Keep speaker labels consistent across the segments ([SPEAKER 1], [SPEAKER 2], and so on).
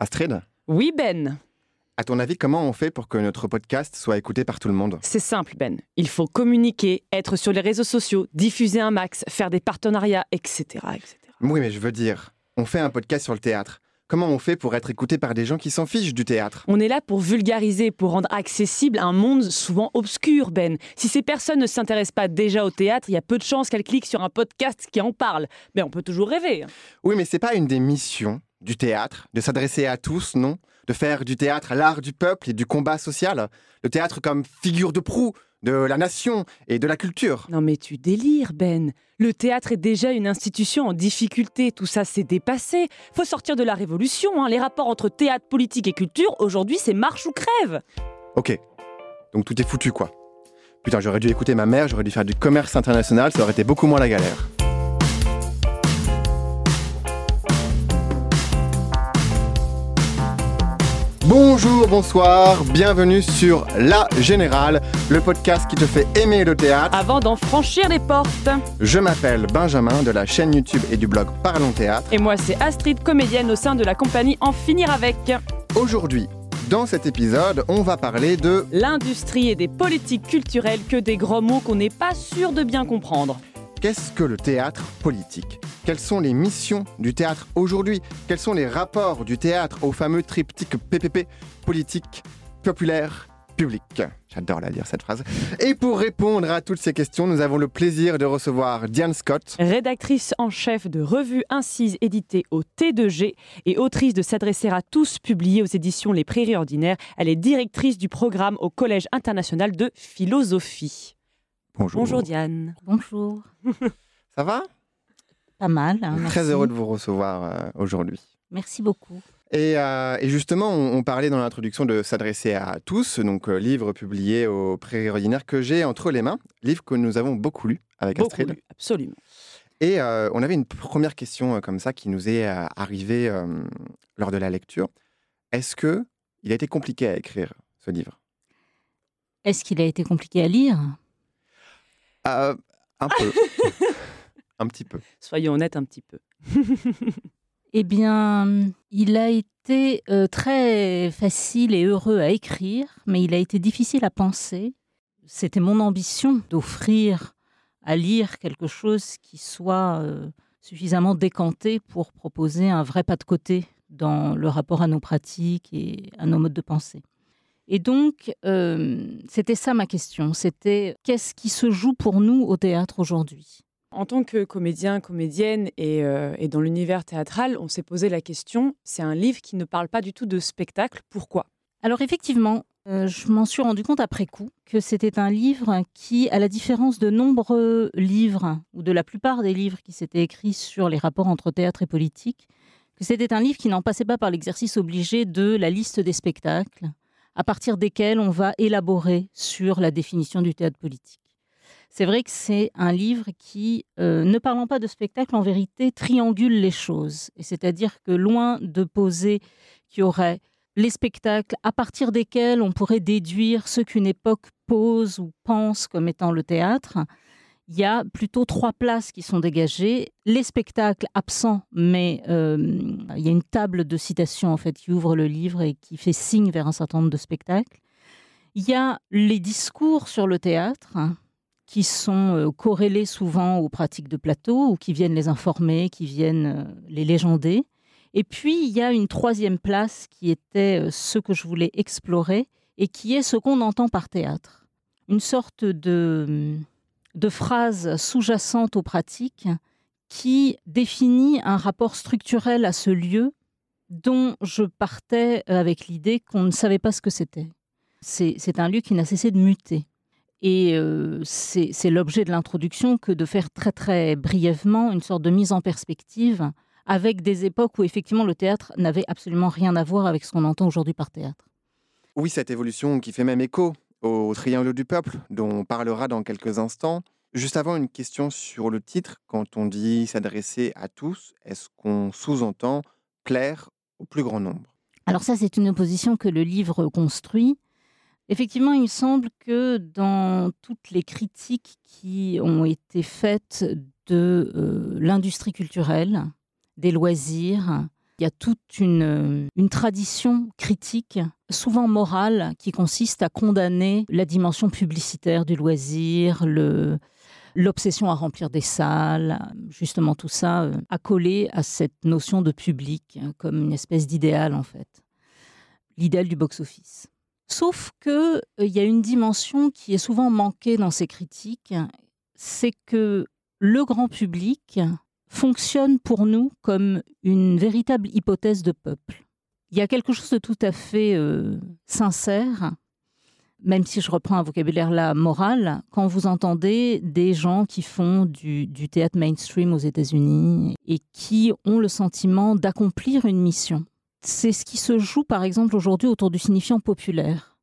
[SPEAKER 1] Astrid,
[SPEAKER 2] Oui, Ben.
[SPEAKER 1] à ton avis, comment on fait pour que notre podcast soit écouté par tout le monde?
[SPEAKER 2] C'est simple, Ben. Il faut communiquer, être sur les réseaux sociaux, diffuser un max, faire des partenariats, etc. etc.
[SPEAKER 1] Oui, mais je veux dire, on fait un podcast sur le théâtre. Comment on fait pour être écouté par des gens qui s'en fichent du théâtre?
[SPEAKER 2] On est là pour vulgariser, pour rendre accessible un monde souvent obscur, Ben. Si ces personnes ne s'intéressent pas déjà au théâtre, il y a peu de chances qu'elles cliquent sur un podcast qui en parle. Mais on peut toujours rêver. hein.
[SPEAKER 1] Oui, mais c'est pas une des missions du théâtre de s'adresser à tous, non? De faire du théâtre l'art du peuple et du combat social Le théâtre comme figure de proue de la nation et de la culture
[SPEAKER 2] Non mais tu délires, Ben. Le théâtre est déjà une institution en difficulté. Tout ça, c'est dépassé. Faut sortir de la révolution. hein. Les rapports entre théâtre, politique et culture, aujourd'hui, c'est marche ou crève.
[SPEAKER 1] Ok, donc tout est foutu quoi. Putain, j'aurais dû écouter ma mère, j'aurais dû faire du commerce international, ça aurait été beaucoup moins la galère. Bonjour, bonsoir, bienvenue sur La Générale, le podcast qui te fait aimer le théâtre.
[SPEAKER 2] Avant d'en franchir les portes.
[SPEAKER 1] Je m'appelle Benjamin de la chaîne YouTube et du blog Parlons Théâtre.
[SPEAKER 2] Et moi, c'est Astrid, comédienne au sein de la compagnie En Finir Avec.
[SPEAKER 1] Aujourd'hui, dans cet épisode, on va parler de
[SPEAKER 2] L'industrie et des politiques culturelles que des gros mots qu'on n'est pas sûr de bien comprendre.
[SPEAKER 1] Qu'est-ce que le théâtre politique? Quelles sont les missions du théâtre aujourd'hui? Quels sont les rapports du théâtre au fameux triptyque PPP politique, populaire, public? J'adore la dire cette phrase. Et pour répondre à toutes ces questions, nous avons le plaisir de recevoir Diane Scott.
[SPEAKER 2] Rédactrice en chef de Revue Incise éditée au T2G et autrice de S'adresser à tous, publiée aux éditions Les Prairies Ordinaires. Elle est directrice du programme au Collège international de philosophie.
[SPEAKER 1] Bonjour.
[SPEAKER 2] Bonjour Diane.
[SPEAKER 3] Bonjour.
[SPEAKER 1] Ça va?
[SPEAKER 3] Pas mal. hein,
[SPEAKER 1] Très
[SPEAKER 3] merci.
[SPEAKER 1] heureux de vous recevoir euh, aujourd'hui.
[SPEAKER 3] Merci beaucoup.
[SPEAKER 1] Et, euh, et justement, on, on parlait dans l'introduction de s'adresser à tous, donc euh, livre publié au Prairies Ordinaires que j'ai entre les mains, livre que nous avons beaucoup lu avec
[SPEAKER 2] Beaucoup
[SPEAKER 1] Astrid.
[SPEAKER 2] lu, absolument.
[SPEAKER 1] Et euh, on avait une première question euh, comme ça qui nous est euh, arrivée euh, lors de la lecture. Est-ce que il a été compliqué à écrire ce livre?
[SPEAKER 3] Est-ce qu'il a été compliqué à lire?
[SPEAKER 1] Euh, Un peu. un petit peu.
[SPEAKER 2] Soyons honnêtes un petit peu.
[SPEAKER 3] Eh bien, il a été euh, très facile et heureux à écrire, mais il a été difficile à penser. C'était mon ambition d'offrir à lire quelque chose qui soit euh, suffisamment décanté pour proposer un vrai pas de côté dans le rapport à nos pratiques et à nos modes de pensée. Et donc, euh, c'était ça ma question. C'était qu'est-ce qui se joue pour nous au théâtre aujourd'hui?
[SPEAKER 2] En tant que comédien, comédienne et, euh, et dans l'univers théâtral, on s'est posé la question, c'est un livre qui ne parle pas du tout de spectacle, pourquoi?
[SPEAKER 3] Alors effectivement, euh, je m'en suis rendu compte après coup que c'était un livre qui, à la différence de nombreux livres, ou de la plupart des livres qui s'étaient écrits sur les rapports entre théâtre et politique, que c'était un livre qui n'en passait pas par l'exercice obligé de la liste des spectacles, à partir desquels on va élaborer sur la définition du théâtre politique. C'est vrai que c'est un livre qui, euh, ne parlant pas de spectacle, en vérité, triangule les choses. C'est-à-dire que loin de poser qu'il y aurait les spectacles à partir desquels on pourrait déduire ce qu'une époque pose ou pense comme étant le théâtre, il y a plutôt trois places qui sont dégagées. Les spectacles absents, mais euh, il y a une table de citations en fait qui ouvre le livre et qui fait signe vers un certain nombre de spectacles. Il y a les discours sur le théâtre hein, qui sont euh, corrélés souvent aux pratiques de plateau ou qui viennent les informer, qui viennent euh, les légender. Et puis, il y a une troisième place qui était ce que je voulais explorer et qui est ce qu'on entend par théâtre. Une sorte de, de phrase sous-jacente aux pratiques qui définit un rapport structurel à ce lieu dont je partais avec l'idée qu'on ne savait pas ce que c'était. C'est un lieu qui n'a cessé de muter. Et euh, c'est l'objet de l'introduction que de faire très très brièvement une sorte de mise en perspective avec des époques où effectivement le théâtre n'avait absolument rien à voir avec ce qu'on entend aujourd'hui par théâtre.
[SPEAKER 1] Oui, cette évolution qui fait même écho au triangle du peuple, dont on parlera dans quelques instants. Juste avant, une question sur le titre. Quand on dit s'adresser à tous, est-ce qu'on sous-entend plaire au plus grand nombre?
[SPEAKER 3] Alors ça, c'est une opposition que le livre construit. Effectivement, il me semble que dans toutes les critiques qui ont été faites de euh, l'industrie culturelle, des loisirs, Il y a toute une, une tradition critique, souvent morale, qui consiste à condamner la dimension publicitaire du loisir, l'obsession à remplir des salles, justement tout ça euh, accolé à cette notion de public hein, comme une espèce d'idéal en fait, l'idéal du box-office. Sauf que euh, il y a une dimension qui est souvent manquée dans ces critiques, c'est que le grand public fonctionne pour nous comme une véritable hypothèse de peuple. Il y a quelque chose de tout à fait euh, sincère même si je reprends un vocabulaire là moral, quand vous entendez des gens qui font du, théâtre mainstream aux États-Unis et qui ont le sentiment d'accomplir une mission. C'est ce qui se joue par exemple aujourd'hui autour du signifiant populaire.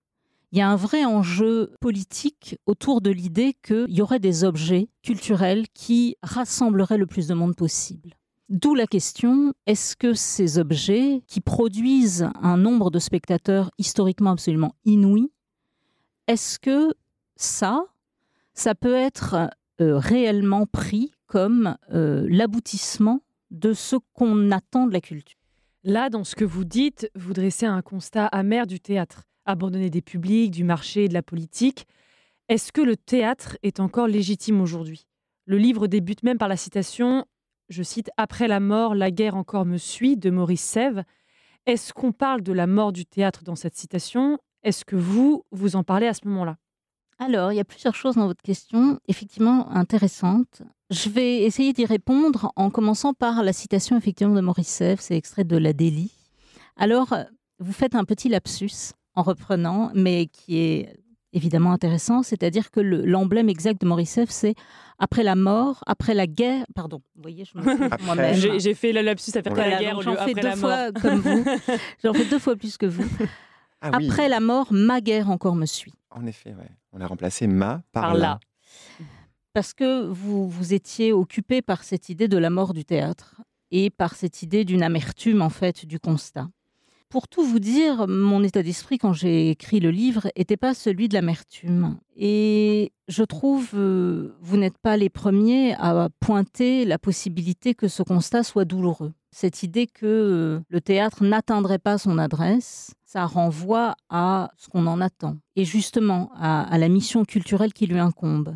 [SPEAKER 3] Il y a un vrai enjeu politique autour de l'idée qu'il y aurait des objets culturels qui rassembleraient le plus de monde possible. D'où la question, est-ce que ces objets, qui produisent un nombre de spectateurs historiquement absolument inouï, est-ce que ça, ça peut être euh, réellement pris comme euh, l'aboutissement de ce qu'on attend de la culture?
[SPEAKER 2] Là, dans ce que vous dites, vous dressez un constat amer du théâtre, abandonné des publics, du marché, de la politique. Est-ce que le théâtre est encore légitime aujourd'hui? Le livre débute même par la citation, je cite, Après la mort, la guerre encore me suit, de Maurice Sèvres. Est-ce qu'on parle de la mort du théâtre dans cette citation? Est-ce que vous, vous en parlez à ce moment-là?
[SPEAKER 3] Alors, il y a plusieurs choses dans votre question, effectivement intéressantes. Je vais essayer d'y répondre en commençant par la citation effectivement de Maurice Sèvres, c'est extrait de La Délie. Alors, vous faites un petit lapsus en reprenant, mais qui est évidemment intéressant, c'est-à-dire que l'emblème exact de Maurice Sèvres, c'est après la mort, après la guerre. Pardon, vous voyez, je me
[SPEAKER 2] moi-même. J'ai fait le lapsus après la guerre.
[SPEAKER 3] J'en fais deux fois comme vous. J'en fais deux fois plus que vous. Ah Après la mort, ma guerre encore me suit.
[SPEAKER 1] En effet, on a remplacé ma par, là.
[SPEAKER 3] Parce que vous, vous étiez occupé par cette idée de la mort du théâtre et par cette idée d'une amertume en fait du constat. Pour tout vous dire, mon état d'esprit quand j'ai écrit le livre n'était pas celui de l'amertume. Et je trouve, euh, vous n'êtes pas les premiers à pointer la possibilité que ce constat soit douloureux. Cette idée que euh, le théâtre n'atteindrait pas son adresse, ça renvoie à ce qu'on en attend, et justement à, la mission culturelle qui lui incombe.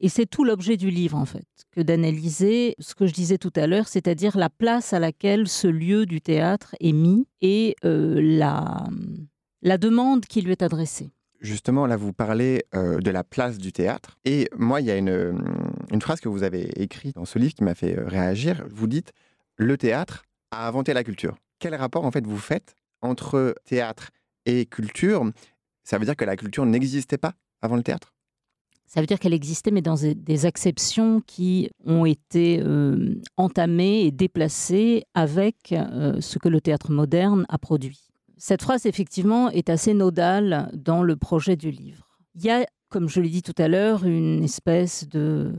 [SPEAKER 3] Et c'est tout l'objet du livre, en fait, que d'analyser ce que je disais tout à l'heure, c'est-à-dire la place à laquelle ce lieu du théâtre est mis et euh, la, demande qui lui est adressée.
[SPEAKER 1] Justement, là, vous parlez euh, de la place du théâtre. Et moi, il y a une, une phrase que vous avez écrite dans ce livre qui m'a fait euh, réagir. Vous dites Le théâtre a inventé la culture. Quel rapport, en fait, vous faites entre théâtre et culture, ça veut dire que la culture n'existait pas avant le théâtre?
[SPEAKER 3] Ça veut dire qu'elle existait, mais dans des acceptions qui ont été euh, entamées et déplacées avec euh, ce que le théâtre moderne a produit. Cette phrase, effectivement, est assez nodale dans le projet du livre. Il y a, comme je l'ai dit tout à l'heure, une espèce de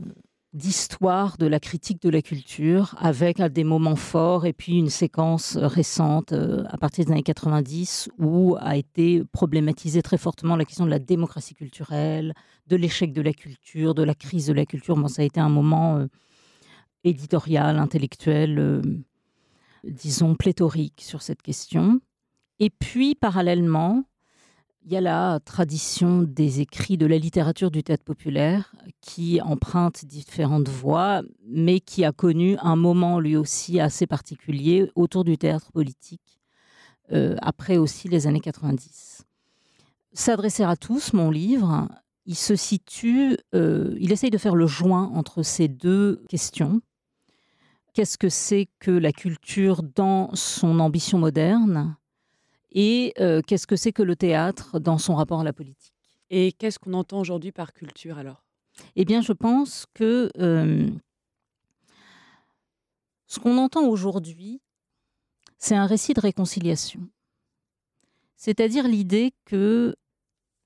[SPEAKER 3] d'histoire de la critique de la culture avec des moments forts et puis une séquence récente euh, à partir des années 90 où a été problématisée très fortement la question de la démocratie culturelle, de l'échec de la culture, de la crise de la culture. Bon, ça a été un moment euh, éditorial, intellectuel, euh, disons pléthorique sur cette question. Et puis, parallèlement, il y a la tradition des écrits de la littérature du théâtre populaire qui emprunte différentes voies, mais qui a connu un moment lui aussi assez particulier autour du théâtre politique, euh, après aussi les années 90. S'adresser à tous, mon livre, il se situe, euh, il essaye de faire le joint entre ces deux questions. Qu'est-ce que c'est que la culture dans son ambition moderne? Et euh, qu'est-ce que c'est que le théâtre dans son rapport à la politique?
[SPEAKER 2] Et qu'est-ce qu'on entend aujourd'hui par culture alors?
[SPEAKER 3] Eh bien, je pense que euh, ce qu'on entend aujourd'hui, c'est un récit de réconciliation. C'est-à-dire l'idée que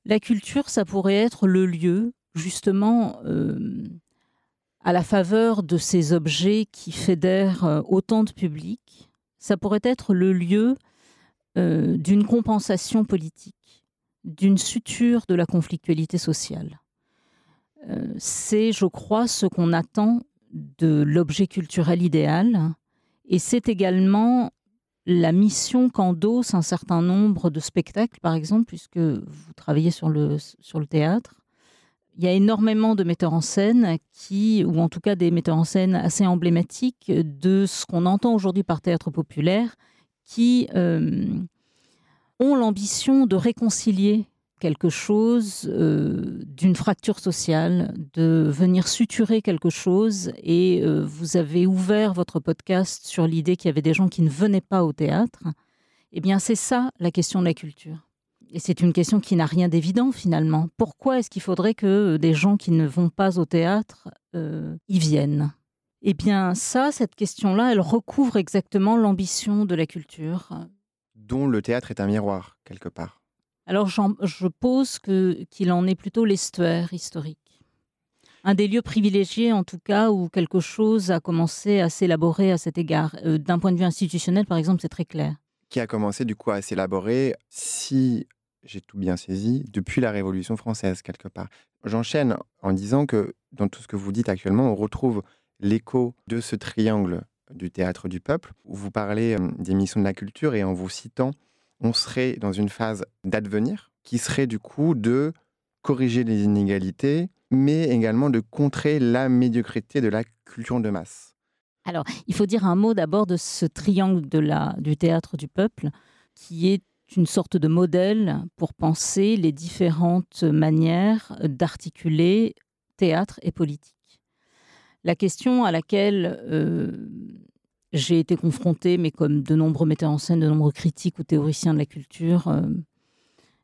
[SPEAKER 3] la culture, ça pourrait être le lieu, justement, euh, à la faveur de ces objets qui fédèrent autant de publics, ça pourrait être le lieu euh, d'une compensation politique, d'une suture de la conflictualité sociale. Euh, c'est, je crois, ce qu'on attend de l'objet culturel idéal, et c'est également la mission qu'endosse un certain nombre de spectacles, par exemple, puisque vous travaillez sur le, sur le théâtre. Il y a énormément de metteurs en scène qui, ou en tout cas des metteurs en scène assez emblématiques de ce qu'on entend aujourd'hui par théâtre populaire, qui euh, ont l'ambition de réconcilier quelque chose euh, d'une fracture sociale, de venir suturer quelque chose. Et euh, vous avez ouvert votre podcast sur l'idée qu'il y avait des gens qui ne venaient pas au théâtre. Eh bien, c'est ça la question de la culture. Et c'est une question qui n'a rien d'évident finalement. Pourquoi est-ce qu'il faudrait que des gens qui ne vont pas au théâtre y viennent? Eh bien, ça, cette question-là, elle recouvre exactement l'ambition de la culture.
[SPEAKER 1] Dont le théâtre est un miroir, quelque part.
[SPEAKER 3] Alors je pose qu'il en est plutôt l'estuaire historique. Un des lieux privilégiés, en tout cas, où quelque chose a commencé à s'élaborer à cet égard. Euh, d'un point de vue institutionnel, par exemple, c'est très clair.
[SPEAKER 1] Qui a commencé, du coup, à s'élaborer, si j'ai tout bien saisi, depuis la Révolution française, quelque part. J'enchaîne en disant que dans tout ce que vous dites actuellement, on retrouve l'écho de ce triangle du théâtre du peuple, où vous parlez euh, des missions de la culture et en vous citant on serait dans une phase d'advenir qui serait du coup de corriger les inégalités, mais également de contrer la médiocrité de la culture de masse.
[SPEAKER 3] Alors, il faut dire un mot d'abord de ce triangle du théâtre du peuple, qui est une sorte de modèle pour penser les différentes manières d'articuler théâtre et politique. La question à laquelle euh, j'ai été confrontée, mais comme de nombreux metteurs en scène, de nombreux critiques ou théoriciens de la culture, euh,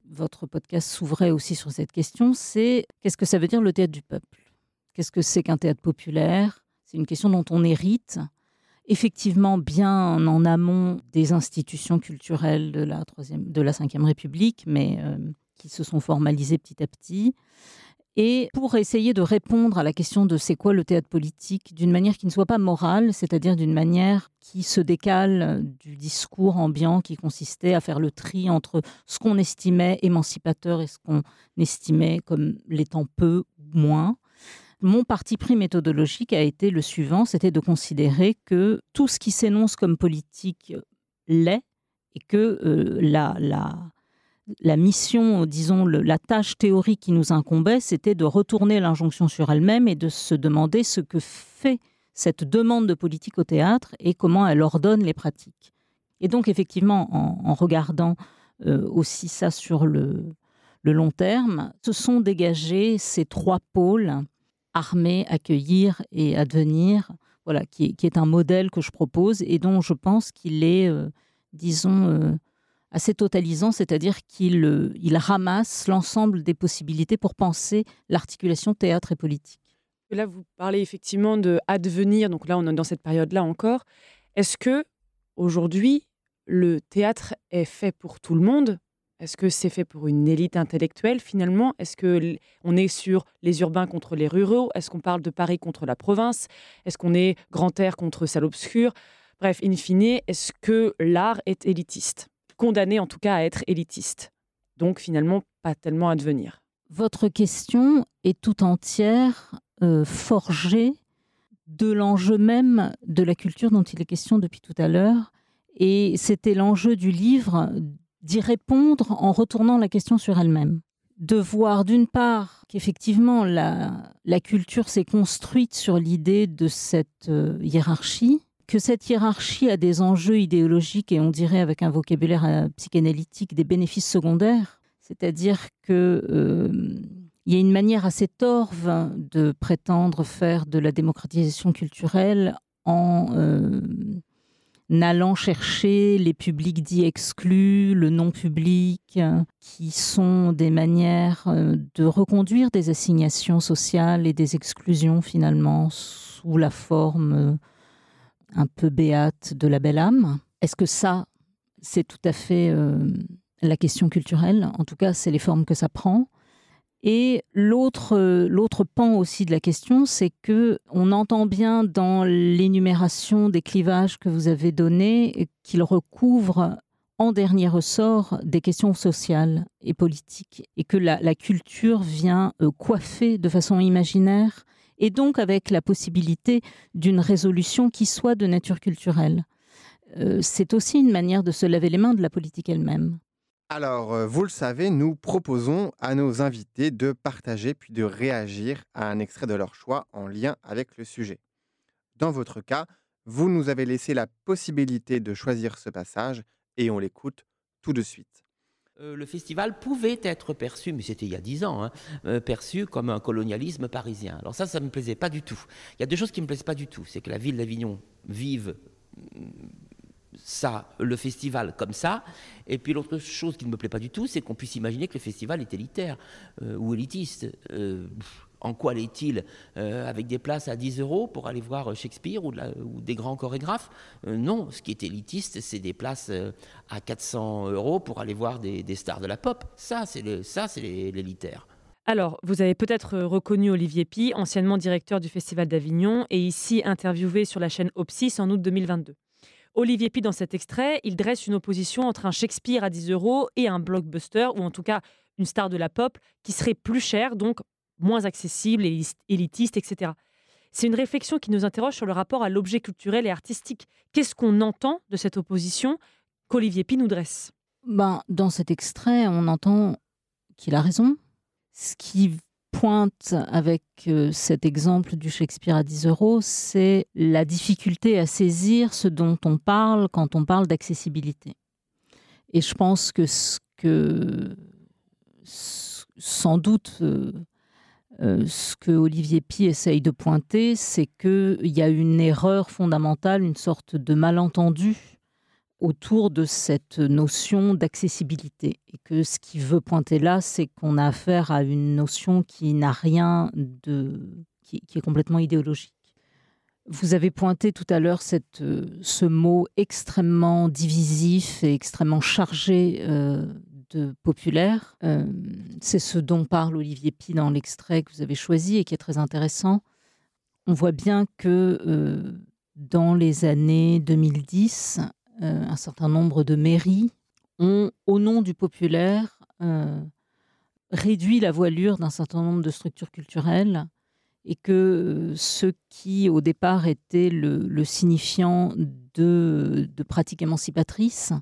[SPEAKER 3] votre podcast s'ouvrait aussi sur cette question, c'est qu'est-ce que ça veut dire le théâtre du peuple? Qu'est-ce que c'est qu'un théâtre populaire? C'est une question dont on hérite, effectivement bien en amont des institutions culturelles de la, troisième, Ve République, mais euh, qui se sont formalisées petit à petit et pour essayer de répondre à la question de c'est quoi le théâtre politique d'une manière qui ne soit pas morale, c'est-à-dire d'une manière qui se décale du discours ambiant qui consistait à faire le tri entre ce qu'on estimait émancipateur et ce qu'on estimait comme l'étant peu ou moins. Mon parti pris méthodologique a été le suivant, c'était de considérer que tout ce qui s'énonce comme politique l'est et que euh, la, la, la mission, disons, la tâche théorique qui nous incombait, c'était de retourner l'injonction sur elle-même et de se demander ce que fait cette demande de politique au théâtre et comment elle ordonne les pratiques. Et donc, effectivement, en, regardant euh, aussi ça sur le, long terme, se sont dégagés ces trois pôles, armer, accueillir et advenir, voilà, qui, est un modèle que je propose et dont je pense qu'il est, euh, disons, euh, assez totalisant, c'est-à-dire qu'il euh, ramasse l'ensemble des possibilités pour penser l'articulation théâtre et politique.
[SPEAKER 2] Là, vous parlez effectivement de advenir, donc là, on est dans cette période-là encore. Est-ce que aujourd'hui, le théâtre est fait pour tout le monde? Est-ce que c'est fait pour une élite intellectuelle finalement? Est-ce que on est sur les urbains contre les ruraux? Est-ce qu'on parle de Paris contre la province? Est-ce qu'on est grand air contre salle obscure Bref, in fine, est-ce que l'art est élitiste? Condamné en tout cas à être élitiste. Donc finalement, pas tellement à devenir.
[SPEAKER 3] Votre question est tout entière euh, forgée de l'enjeu même de la culture dont il est question depuis tout à l'heure. Et c'était l'enjeu du livre d'y répondre en retournant la question sur elle-même. De voir d'une part qu'effectivement la, culture s'est construite sur l'idée de cette euh, hiérarchie, que cette hiérarchie a des enjeux idéologiques et on dirait avec un vocabulaire euh, psychanalytique des bénéfices secondaires, c'est-à-dire que euh, il y a une manière assez torve de prétendre faire de la démocratisation culturelle en euh, allant chercher les publics dits exclus, le non-public, qui sont des manières de reconduire des assignations sociales et des exclusions finalement sous la forme un peu béate de la belle âme. Est-ce que ça, c'est tout à fait euh, la question culturelle? En tout cas, c'est les formes que ça prend. Et l'autre, pan aussi de la question, c'est que on entend bien dans l'énumération des clivages que vous avez donnés qu'il recouvre en dernier ressort des questions sociales et politiques, et que la, culture vient euh, coiffer de façon imaginaire et donc avec la possibilité d'une résolution qui soit de nature culturelle. euh, c'est aussi une manière de se laver les mains de la politique elle-même.
[SPEAKER 1] Alors, euh, vous le savez, nous proposons à nos invités de partager puis de réagir à un extrait de leur choix en lien avec le sujet. Dans votre cas, vous nous avez laissé la possibilité de choisir ce passage et on l'écoute tout de suite.
[SPEAKER 4] Euh, le festival pouvait être perçu, mais c'était il y a dix ans, hein, perçu comme un colonialisme parisien. Alors ça, ça ne me plaisait pas du tout. Il y a deux choses qui ne me plaisent pas du tout. C'est que la ville d'Avignon vive ça, le festival comme ça. Et puis l'autre chose qui ne me plaît pas du tout, c'est qu'on puisse imaginer que le festival est élitaire euh, ou élitiste. Euh, en quoi l'est-il euh, Avec des places à 10 euros pour aller voir Shakespeare ou, des grands chorégraphes? Non, ce qui est élitiste, c'est des places à 400 euros pour aller voir des, stars de la pop. Ça, c'est l'élitaire.
[SPEAKER 2] Alors, vous avez peut-être reconnu Olivier Pi, anciennement directeur du Festival d'Avignon et ici interviewé sur la chaîne Opsis en août 2022. Olivier Pi, dans cet extrait, il dresse une opposition entre un Shakespeare à 10 euros et un blockbuster, ou en tout cas une star de la pop, qui serait plus cher, donc moins accessible, élitiste, etc. C'est une réflexion qui nous interroge sur le rapport à l'objet culturel et artistique. Qu'est-ce qu'on entend de cette opposition qu'Olivier Pi nous dresse
[SPEAKER 3] ben, Dans cet extrait, on entend qu'il a raison. Ce qui pointe avec euh, cet exemple du Shakespeare à 10 euros, c'est la difficulté à saisir ce dont on parle quand on parle d'accessibilité. Et je pense que ce que, sans doute, euh, euh, ce que Olivier Pi essaye de pointer, c'est qu'il y a une erreur fondamentale, une sorte de malentendu autour de cette notion d'accessibilité. Et que ce qui veut pointer là, c'est qu'on a affaire à une notion qui n'a rien de. Qui, est complètement idéologique. Vous avez pointé tout à l'heure ce mot extrêmement divisif et extrêmement chargé euh, populaire. Euh, c'est ce dont parle Olivier Pi dans l'extrait que vous avez choisi et qui est très intéressant. On voit bien que euh, dans les années 2010, euh, un certain nombre de mairies ont, au nom du populaire, réduit la voilure d'un certain nombre de structures culturelles et que ce qui, au départ, était le, signifiant de, pratiques émancipatrices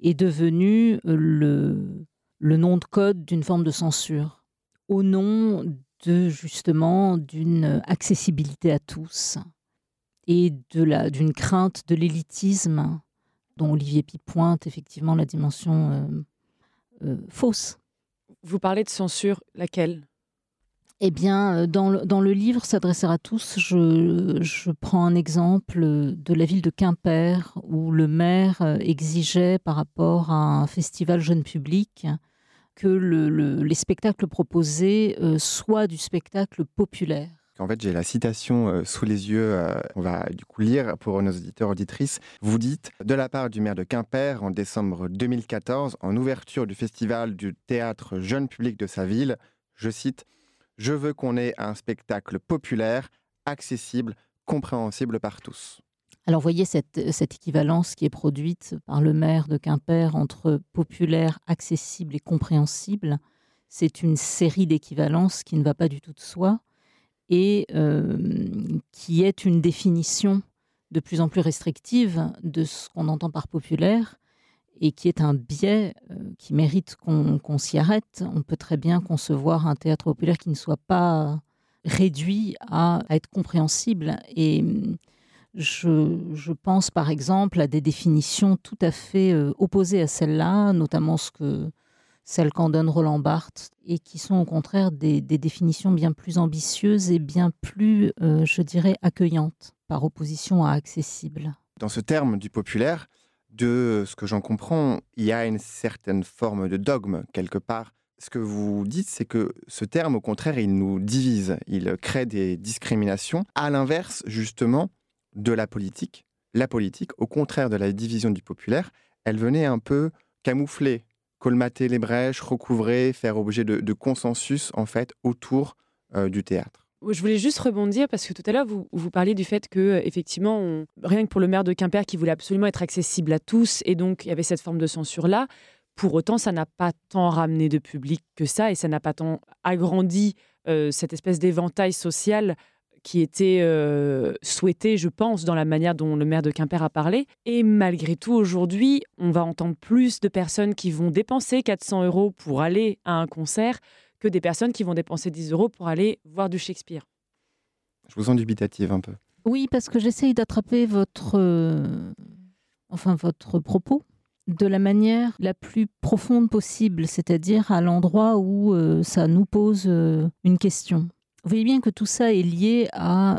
[SPEAKER 3] est devenu le, le nom de code d'une forme de censure, au nom de justement d'une accessibilité à tous et d'une crainte de l'élitisme dont Olivier Pi pointe effectivement la dimension euh, euh, fausse.
[SPEAKER 2] Vous parlez de censure, laquelle?
[SPEAKER 3] Eh bien, euh, dans le, livre S'adresser à tous, je, prends un exemple de la ville de Quimper, où le maire exigeait, par rapport à un festival jeune public, que le, les spectacles proposés soient du spectacle populaire.
[SPEAKER 1] En fait, j'ai la citation euh, sous les yeux. Euh, on va du coup lire pour nos auditeurs auditrices. Vous dites de la part du maire de Quimper en décembre 2014, en ouverture du festival du théâtre jeune public de sa ville, je cite Je veux qu'on ait un spectacle populaire, accessible, compréhensible par tous.
[SPEAKER 3] Alors, voyez cette, équivalence qui est produite par le maire de Quimper entre populaire, accessible et compréhensible. C'est une série d'équivalences qui ne va pas du tout de soi et qui est une définition de plus en plus restrictive de ce qu'on entend par populaire et qui est un biais qui mérite qu'on s'y arrête. On peut très bien concevoir un théâtre populaire qui ne soit pas réduit à, être compréhensible. Et je, je, pense par exemple à des définitions tout à fait opposées à celle-là, notamment celles qu'en donne Roland Barthes, et qui sont au contraire des, définitions bien plus ambitieuses et bien plus, euh, je dirais, accueillantes, par opposition à accessibles.
[SPEAKER 1] Dans ce terme du populaire, de ce que j'en comprends, il y a une certaine forme de dogme quelque part. Ce que vous dites, c'est que ce terme, au contraire, il nous divise, il crée des discriminations, à l'inverse, justement, de la politique. La politique, au contraire de la division du populaire, elle venait un peu camoufler colmater les brèches, recouvrer, faire objet de, consensus en fait autour euh, du théâtre.
[SPEAKER 2] Je voulais juste rebondir parce que tout à l'heure vous, vous parliez du fait que euh, effectivement rien que pour le maire de Quimper qui voulait absolument être accessible à tous et donc il y avait cette forme de censure là. Pour autant, ça n'a pas tant ramené de public que ça et ça n'a pas tant agrandi euh, cette espèce d'éventail social qui était euh, souhaité, je pense, dans la manière dont le maire de Quimper a parlé. Et malgré tout, aujourd'hui, on va entendre plus de personnes qui vont dépenser 400 euros pour aller à un concert que des personnes qui vont dépenser 10 euros pour aller voir du Shakespeare.
[SPEAKER 1] Je vous sens dubitative un peu.
[SPEAKER 3] Oui, parce que j'essaye d'attraper votre, euh, enfin votre propos de la manière la plus profonde possible, c'est-à-dire à, l'endroit où euh, ça nous pose euh, une question. Vous voyez bien que tout ça est lié à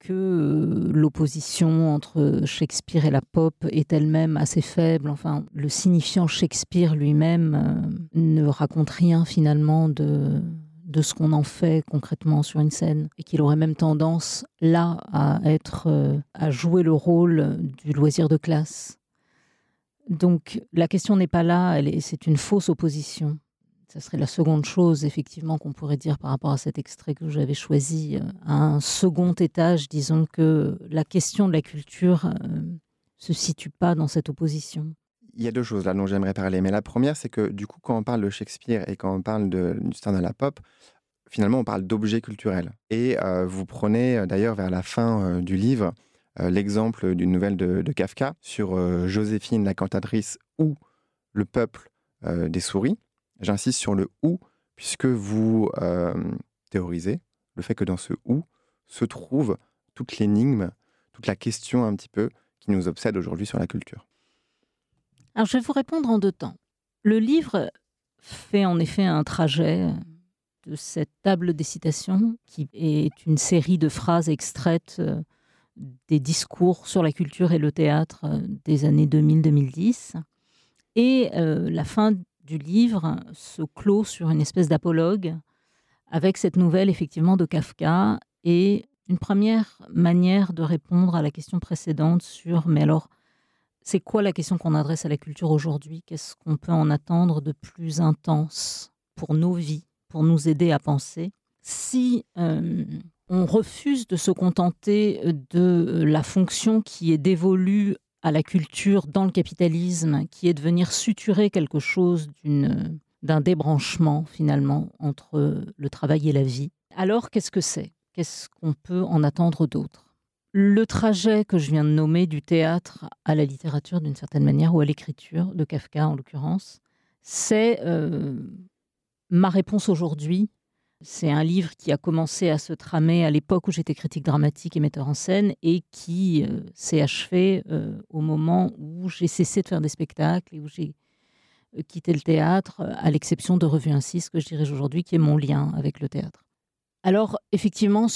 [SPEAKER 3] que l'opposition entre Shakespeare et la pop est elle-même assez faible. Enfin, le signifiant Shakespeare lui-même ne raconte rien finalement de, de ce qu'on en fait concrètement sur une scène et qu'il aurait même tendance là à être euh, à jouer le rôle du loisir de classe. Donc la question n'est pas là, c'est une fausse opposition. Ça serait la seconde chose effectivement qu'on pourrait dire par rapport à cet extrait que j'avais choisi. Euh, un second étage, disons que la question de la culture euh, se situe pas dans cette opposition
[SPEAKER 1] il y a deux choses dont j'aimerais parler. Mais la première, c'est que du coup, quand on parle de Shakespeare et quand on parle de, du style de la pop, finalement, on parle d'objets culturels. Et euh, vous prenez euh, d'ailleurs vers la fin du livre l'exemple d'une nouvelle de, Kafka sur Joséphine la cantatrice ou le peuple des souris. J'insiste sur le ou, puisque vous théorisez le fait que dans ce ou se trouve toute l'énigme, toute la question un petit peu qui nous obsède aujourd'hui sur la culture.
[SPEAKER 3] Alors, je vais vous répondre en deux temps. Le livre fait en effet un trajet de cette table des citations, qui est une série de phrases extraites euh, des discours sur la culture et le théâtre euh, des années 2000-2010. Et euh, la fin du livre se clôt sur une espèce d'apologue avec cette nouvelle effectivement de Kafka et une première manière de répondre à la question précédente sur mais alors c'est quoi la question qu'on adresse à la culture aujourd'hui? Qu'est-ce qu'on peut en attendre de plus intense pour nos vies, pour nous aider à penser? Si euh, on refuse de se contenter de la fonction qui est dévolue à la culture dans le capitalisme, qui est de venir suturer quelque chose d'un débranchement finalement entre le travail et la vie, alors qu'est-ce que c'est? Qu'est-ce qu'on peut en attendre d'autre? Le trajet que je viens de nommer du théâtre à la littérature d'une certaine manière, ou à l'écriture, de Kafka en l'occurrence, c'est euh, ma réponse aujourd'hui. C'est un livre qui a commencé à se tramer à l'époque où j'étais critique dramatique et metteur en scène et qui euh, s'est achevé euh, au moment où j'ai cessé de faire des spectacles et où j'ai quitté le théâtre, à l'exception de Revue 1-6 que je dirais aujourd'hui, qui est mon lien avec le théâtre. Alors, effectivement,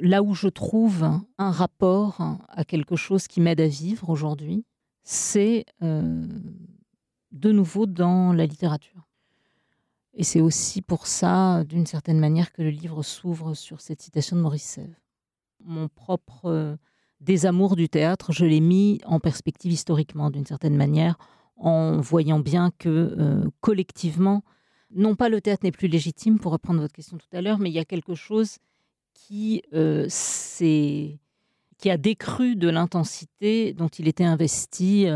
[SPEAKER 3] là où je trouve un rapport à quelque chose qui m'aide à vivre aujourd'hui, c'est euh, de nouveau dans la littérature. Et c'est aussi pour ça, d'une certaine manière, que le livre s'ouvre sur cette citation de Maurice Sèvres. Mon propre euh, désamour du théâtre, je l'ai mis en perspective historiquement, d'une certaine manière, en voyant bien que euh, collectivement, non pas le théâtre n'est plus légitime, pour reprendre votre question tout à l'heure, mais il y a quelque chose qui, euh, qui a décru de l'intensité dont il était investi,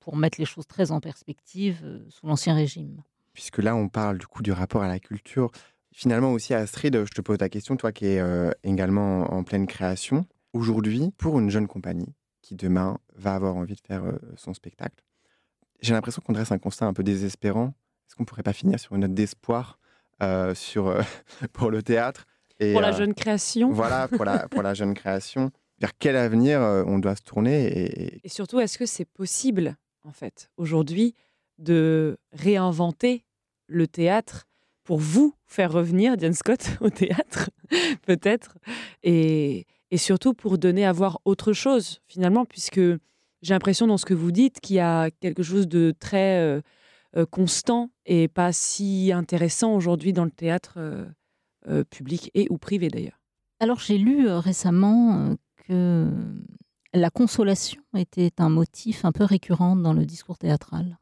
[SPEAKER 3] pour mettre les choses très en perspective, sous l'Ancien Régime.
[SPEAKER 1] Puisque là, on parle du coup du rapport à la culture. Finalement aussi, Astrid, je te pose la question, toi qui es également en pleine création. Aujourd'hui, pour une jeune compagnie qui demain va avoir envie de faire son spectacle, j'ai l'impression qu'on dresse un constat un peu désespérant est-ce qu'on pourrait pas finir sur une note d'espoir euh, sur, euh, pour le théâtre
[SPEAKER 2] et, Pour la euh, jeune création.
[SPEAKER 1] Voilà, pour la, pour la jeune création. Vers quel avenir on doit se tourner
[SPEAKER 2] et, et surtout, est-ce que c'est possible, en fait, aujourd'hui, de réinventer le théâtre pour vous faire revenir Diane Scott au théâtre, peut-être, et, et, surtout pour donner à voir autre chose, finalement, puisque j'ai l'impression dans ce que vous dites qu'il y a quelque chose de très euh, constant et pas si intéressant aujourd'hui dans le théâtre euh, euh, public et ou privé d'ailleurs.
[SPEAKER 3] Alors j'ai lu récemment que la consolation était un motif un peu récurrent dans le discours théâtral.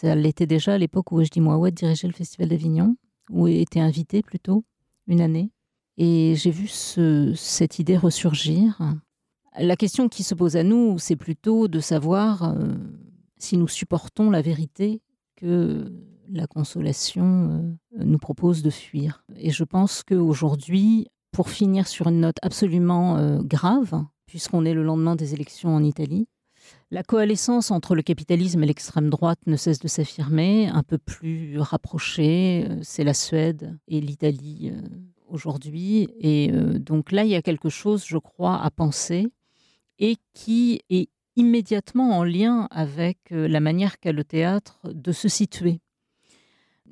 [SPEAKER 3] Ça l'était déjà à l'époque où Ejdi Mouawad dirigeait le Festival d'Avignon, où était invité plutôt une année. Et j'ai vu cette idée ressurgir. La question qui se pose à nous, c'est plutôt de savoir si nous supportons la vérité que la consolation euh, nous propose de fuir. Et je pense qu'aujourd'hui, pour finir sur une note absolument grave, puisqu'on est le lendemain des élections en Italie. La coalescence entre le capitalisme et l'extrême droite ne cesse de s'affirmer, un peu plus rapprochée. Euh, c'est la Suède et l'Italie euh, aujourd'hui. Et euh, donc là, il y a quelque chose, je crois, à penser et qui est immédiatement en lien avec la manière qu'a le théâtre de se situer.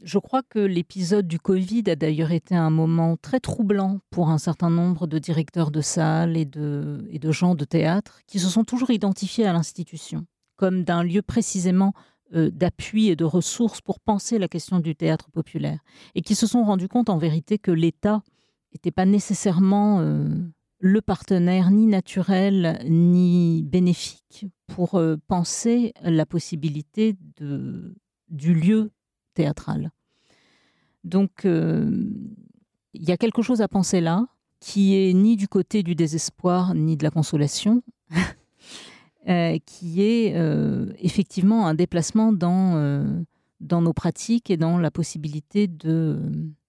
[SPEAKER 3] Je crois que l'épisode du Covid a d'ailleurs été un moment très troublant pour un certain nombre de directeurs de salles et de, gens de théâtre qui se sont toujours identifiés à l'institution comme d'un lieu précisément euh, d'appui et de ressources pour penser la question du théâtre populaire et qui se sont rendus compte en vérité que l'État n'était pas nécessairement euh, le partenaire ni naturel ni bénéfique pour euh, penser la possibilité du lieu théâtrale. Donc, euh, il y a quelque chose à penser là, qui est ni du côté du désespoir ni de la consolation, euh, qui est euh, effectivement un déplacement dans, dans nos pratiques et dans la possibilité de,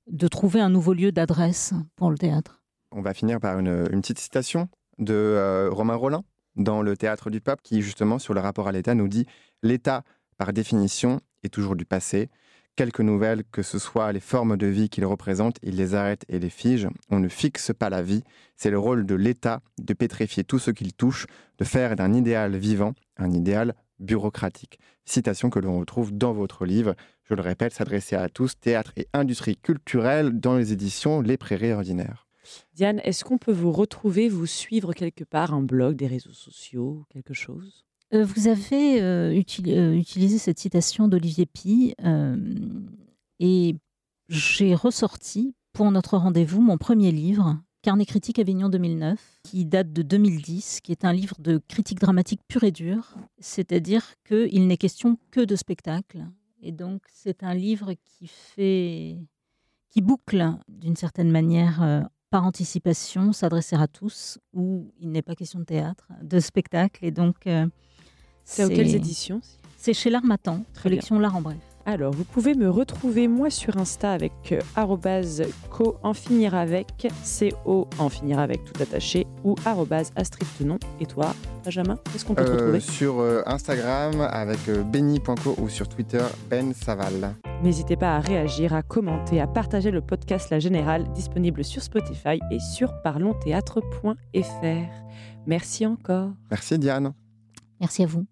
[SPEAKER 3] de trouver un nouveau lieu d'adresse pour le théâtre.
[SPEAKER 1] On va finir par une, une petite citation de Romain Rollin dans le Théâtre du Peuple, qui justement sur le rapport à l'État nous dit L'État, par définition, est toujours du passé quelques nouvelles, que ce soit les formes de vie qu'il représente, il les arrête et les fige. On ne fixe pas la vie. C'est le rôle de l'État de pétrifier tout ce qu'il touche, de faire d'un idéal vivant un idéal bureaucratique. Citation que l'on retrouve dans votre livre, je le répète, s'adresser à tous, théâtre et industrie culturelle dans les éditions Les Prairies Ordinaires.
[SPEAKER 2] Diane, est-ce qu'on peut vous retrouver, vous suivre quelque part, un blog, des réseaux sociaux, quelque chose?
[SPEAKER 3] Vous avez euh, euh, utilisé cette citation d'Olivier Pi et j'ai ressorti pour notre rendez-vous mon premier livre, Carnet critique Avignon 2009, qui date de 2010, qui est un livre de critique dramatique pure et dure, c'est-à-dire qu'il n'est question que de spectacle. Et donc c'est un livre qui fait, qui boucle d'une certaine manière par anticipation, s'adresser à tous, où il n'est pas question de théâtre, de spectacle. Et donc
[SPEAKER 2] c'est aux quelles éditions
[SPEAKER 3] C'est chez l'Armatan, collection L'Art en bref.
[SPEAKER 2] Alors, vous pouvez me retrouver moi sur Insta avec euh, co en finir avec, co en finir avec tout attaché ou Astrid Tenon. Et toi, Benjamin, qu'est-ce qu'on peut te euh, retrouver?
[SPEAKER 1] Sur euh, Instagram avec benny.co ou sur Twitter Ben Saval.
[SPEAKER 2] N'hésitez pas à réagir, à commenter, à partager le podcast La Générale disponible sur Spotify et sur parlonsthéâtre.fr. Merci encore.
[SPEAKER 1] Merci Diane.
[SPEAKER 3] Merci à vous.